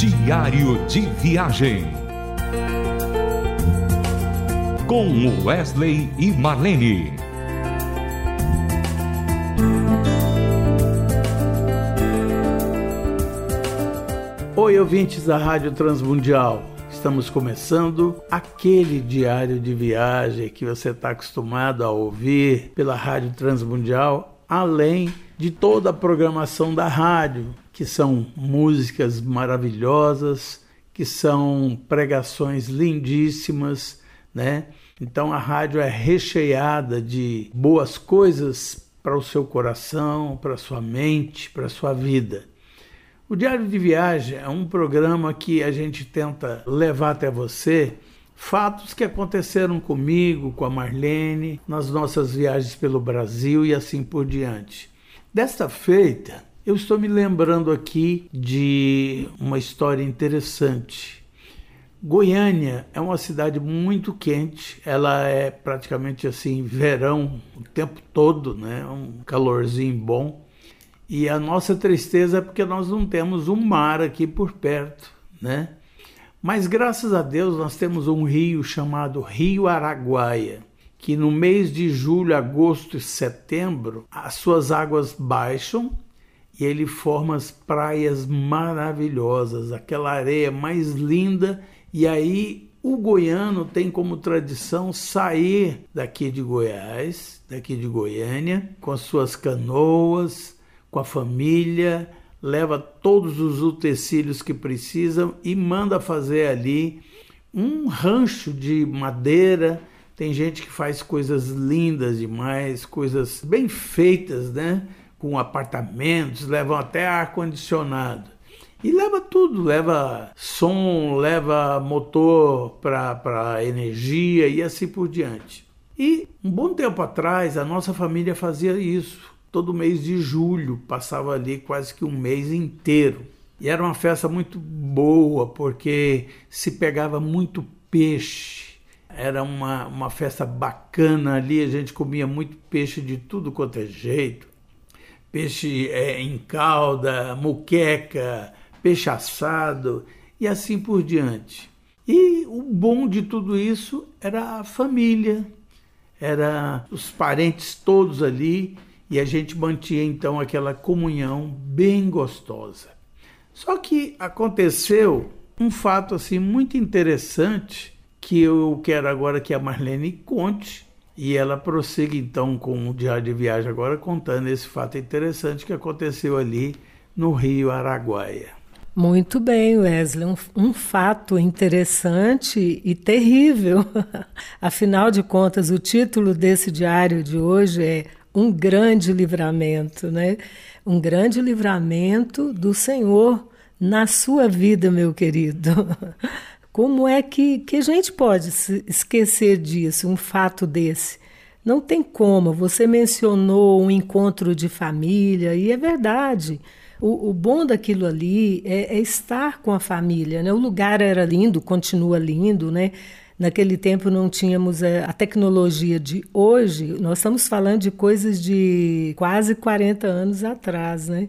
Diário de Viagem. Com Wesley e Marlene. Oi, ouvintes da Rádio Transmundial. Estamos começando aquele diário de viagem que você está acostumado a ouvir pela Rádio Transmundial, além de toda a programação da rádio, que são músicas maravilhosas, que são pregações lindíssimas, né? Então a rádio é recheada de boas coisas para o seu coração, para a sua mente, para a sua vida. O Diário de Viagem é um programa que a gente tenta levar até você fatos que aconteceram comigo, com a Marlene, nas nossas viagens pelo Brasil e assim por diante. Desta feita, eu estou me lembrando aqui de uma história interessante. Goiânia é uma cidade muito quente, ela é praticamente assim verão o tempo todo, né? Um calorzinho bom. E a nossa tristeza é porque nós não temos um mar aqui por perto, né? Mas graças a Deus nós temos um rio chamado Rio Araguaia, que no mês de julho, agosto e setembro, as suas águas baixam e ele forma as praias maravilhosas, aquela areia mais linda, e aí o goiano tem como tradição sair daqui de Goiás, daqui de Goiânia, com as suas canoas, com a família, leva todos os utensílios que precisam e manda fazer ali um rancho de madeira. Tem gente que faz coisas lindas demais, coisas bem feitas, né? Com apartamentos, levam até ar condicionado. E leva tudo, leva som, leva motor para energia e assim por diante. E um bom tempo atrás a nossa família fazia isso todo mês de julho, passava ali quase que um mês inteiro. E era uma festa muito boa, porque se pegava muito peixe. Era uma, uma festa bacana ali, a gente comia muito peixe de tudo quanto é jeito. Peixe é, em calda, muqueca, peixe assado e assim por diante. E o bom de tudo isso era a família, era os parentes todos ali e a gente mantinha então aquela comunhão bem gostosa. Só que aconteceu um fato assim muito interessante que eu quero agora que a Marlene conte e ela prossiga então com o diário de viagem agora contando esse fato interessante que aconteceu ali no Rio Araguaia. Muito bem, Wesley. Um, um, fato interessante e terrível. Afinal de contas, o título desse diário de hoje é um grande livramento, né? Um grande livramento do Senhor na sua vida, meu querido. Como é que, que a gente pode se esquecer disso, um fato desse? Não tem como. Você mencionou um encontro de família, e é verdade. O, o bom daquilo ali é, é, estar com a família. Né? O lugar era lindo, continua lindo, né? Naquele tempo não tínhamos a, a tecnologia de hoje, nós estamos falando de coisas de quase 40 anos atrás, né?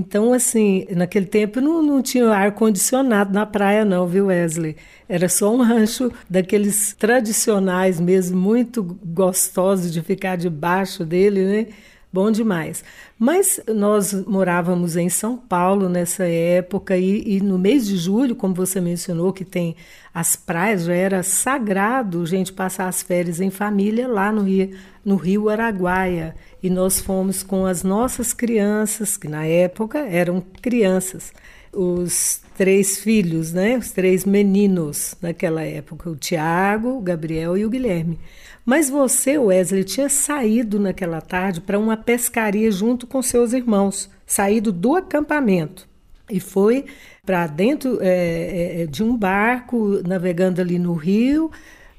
Então, assim, naquele tempo não, não tinha ar-condicionado na praia, não, viu, Wesley? Era só um rancho daqueles tradicionais mesmo, muito gostosos de ficar debaixo dele, né? Bom demais. Mas nós morávamos em São Paulo nessa época e, e, no mês de julho, como você mencionou, que tem as praias, já era sagrado gente passar as férias em família lá no Rio, no Rio Araguaia. E nós fomos com as nossas crianças, que na época eram crianças, os três filhos, né? Os três meninos naquela época, o Tiago, o Gabriel e o Guilherme. Mas você, Wesley, tinha saído naquela tarde para uma pescaria junto com seus irmãos, saído do acampamento e foi para dentro é, de um barco, navegando ali no rio,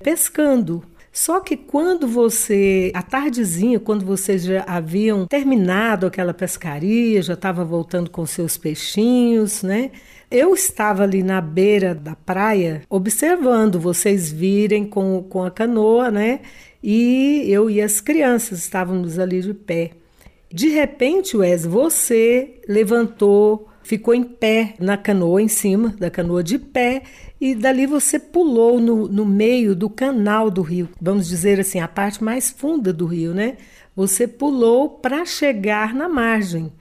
pescando. Só que quando você, à tardezinha, quando vocês já haviam terminado aquela pescaria, já estava voltando com seus peixinhos, né? Eu estava ali na beira da praia observando vocês virem com, com a canoa, né? E eu e as crianças estávamos ali de pé. De repente, Wes, você levantou ficou em pé na canoa, em cima da canoa de pé, e dali você pulou no, no meio do canal do rio, vamos dizer assim, a parte mais funda do rio, né? Você pulou para chegar na margem.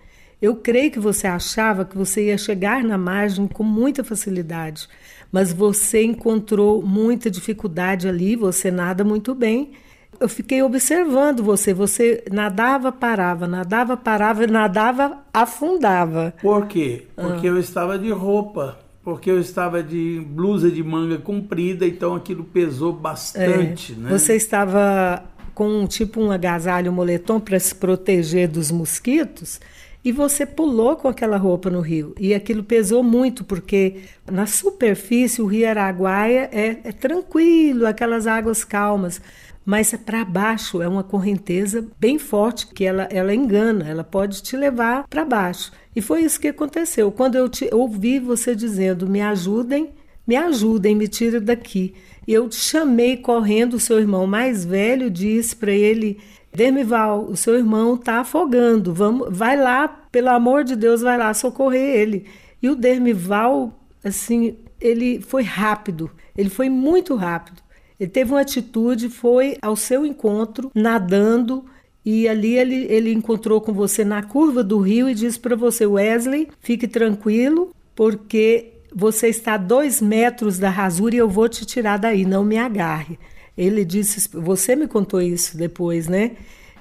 Eu creio que você achava que você ia chegar na margem com muita facilidade, mas você encontrou muita dificuldade ali, você nada muito bem eu fiquei observando você. Você nadava, parava, nadava, parava, nadava, afundava. Por quê? Porque ah. eu estava de roupa. Porque eu estava de blusa de manga comprida, então aquilo pesou bastante, é, né? Você estava com tipo um agasalho, um moletom para se proteger dos mosquitos e você pulou com aquela roupa no rio. E aquilo pesou muito, porque na superfície o rio Araguaia é, é tranquilo, aquelas águas calmas mas para baixo é uma correnteza bem forte que ela, ela engana, ela pode te levar para baixo. E foi isso que aconteceu. Quando eu te ouvi você dizendo: "Me ajudem, me ajudem, me tirem daqui". Eu chamei correndo o seu irmão mais velho, disse para ele: Dermival, o seu irmão está afogando. Vamos, vai lá, pelo amor de Deus, vai lá socorrer ele. E o Dermival, assim, ele foi rápido. Ele foi muito rápido. Ele teve uma atitude, foi ao seu encontro, nadando, e ali ele, ele encontrou com você na curva do rio e disse para você: Wesley, fique tranquilo, porque você está a dois metros da rasura e eu vou te tirar daí, não me agarre. Ele disse: Você me contou isso depois, né?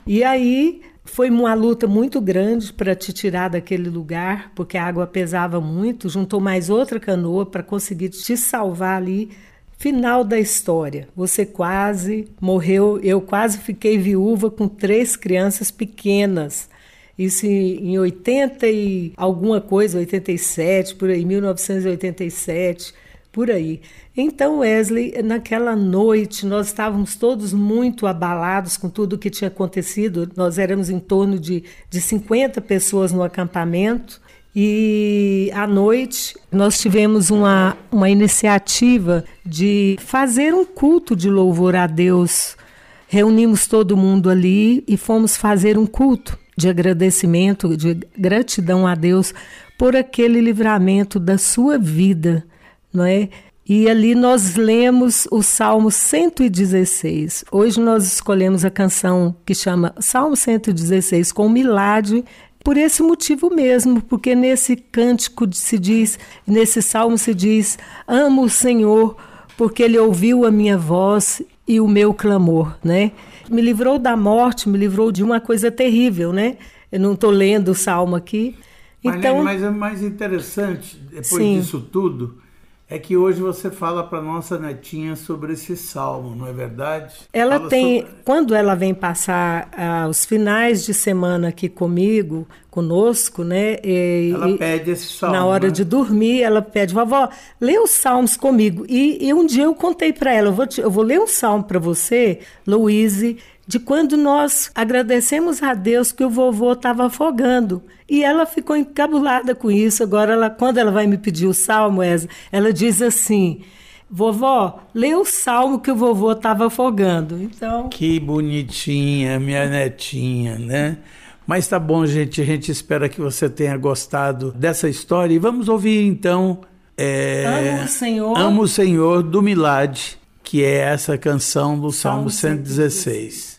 E aí foi uma luta muito grande para te tirar daquele lugar, porque a água pesava muito. Juntou mais outra canoa para conseguir te salvar ali Final da história. Você quase morreu, eu quase fiquei viúva com três crianças pequenas. Isso em 80 e alguma coisa, 87, por aí, 1987, por aí. Então, Wesley, naquela noite, nós estávamos todos muito abalados com tudo o que tinha acontecido. Nós éramos em torno de, de 50 pessoas no acampamento. E à noite nós tivemos uma, uma iniciativa de fazer um culto de louvor a Deus. Reunimos todo mundo ali e fomos fazer um culto de agradecimento, de gratidão a Deus por aquele livramento da sua vida, não é? E ali nós lemos o Salmo 116. Hoje nós escolhemos a canção que chama Salmo 116 com milagre por esse motivo mesmo, porque nesse cântico se diz, nesse salmo se diz: Amo o Senhor, porque ele ouviu a minha voz e o meu clamor, né? Me livrou da morte, me livrou de uma coisa terrível, né? Eu não estou lendo o salmo aqui. Então, mas é mais interessante, depois sim. disso tudo, é que hoje você fala para nossa netinha sobre esse salmo, não é verdade? Ela fala tem, sobre... quando ela vem passar ah, os finais de semana aqui comigo, conosco, né? E, ela pede esse salmo. Na hora né? de dormir, ela pede, vovó, lê os salmos comigo. E, e um dia eu contei para ela, eu vou, te, eu vou ler um salmo para você, Louise, de quando nós agradecemos a Deus que o vovô estava afogando. E ela ficou encabulada com isso. Agora, ela, quando ela vai me pedir o salmo, ela diz assim: Vovó, lê o salmo que o vovô estava afogando. Então. Que bonitinha, minha netinha, né? Mas tá bom, gente. A gente espera que você tenha gostado dessa história. E vamos ouvir então. É, Amo o Senhor. Amo o Senhor do Milad, que é essa canção do Salmo, Salmo 116.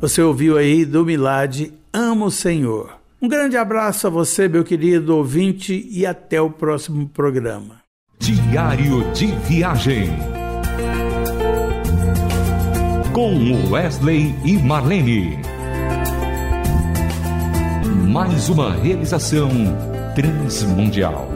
Você ouviu aí do Milad Amo o Senhor. Um grande abraço a você, meu querido ouvinte, e até o próximo programa. Diário de Viagem. Com Wesley e Marlene. Mais uma realização transmundial.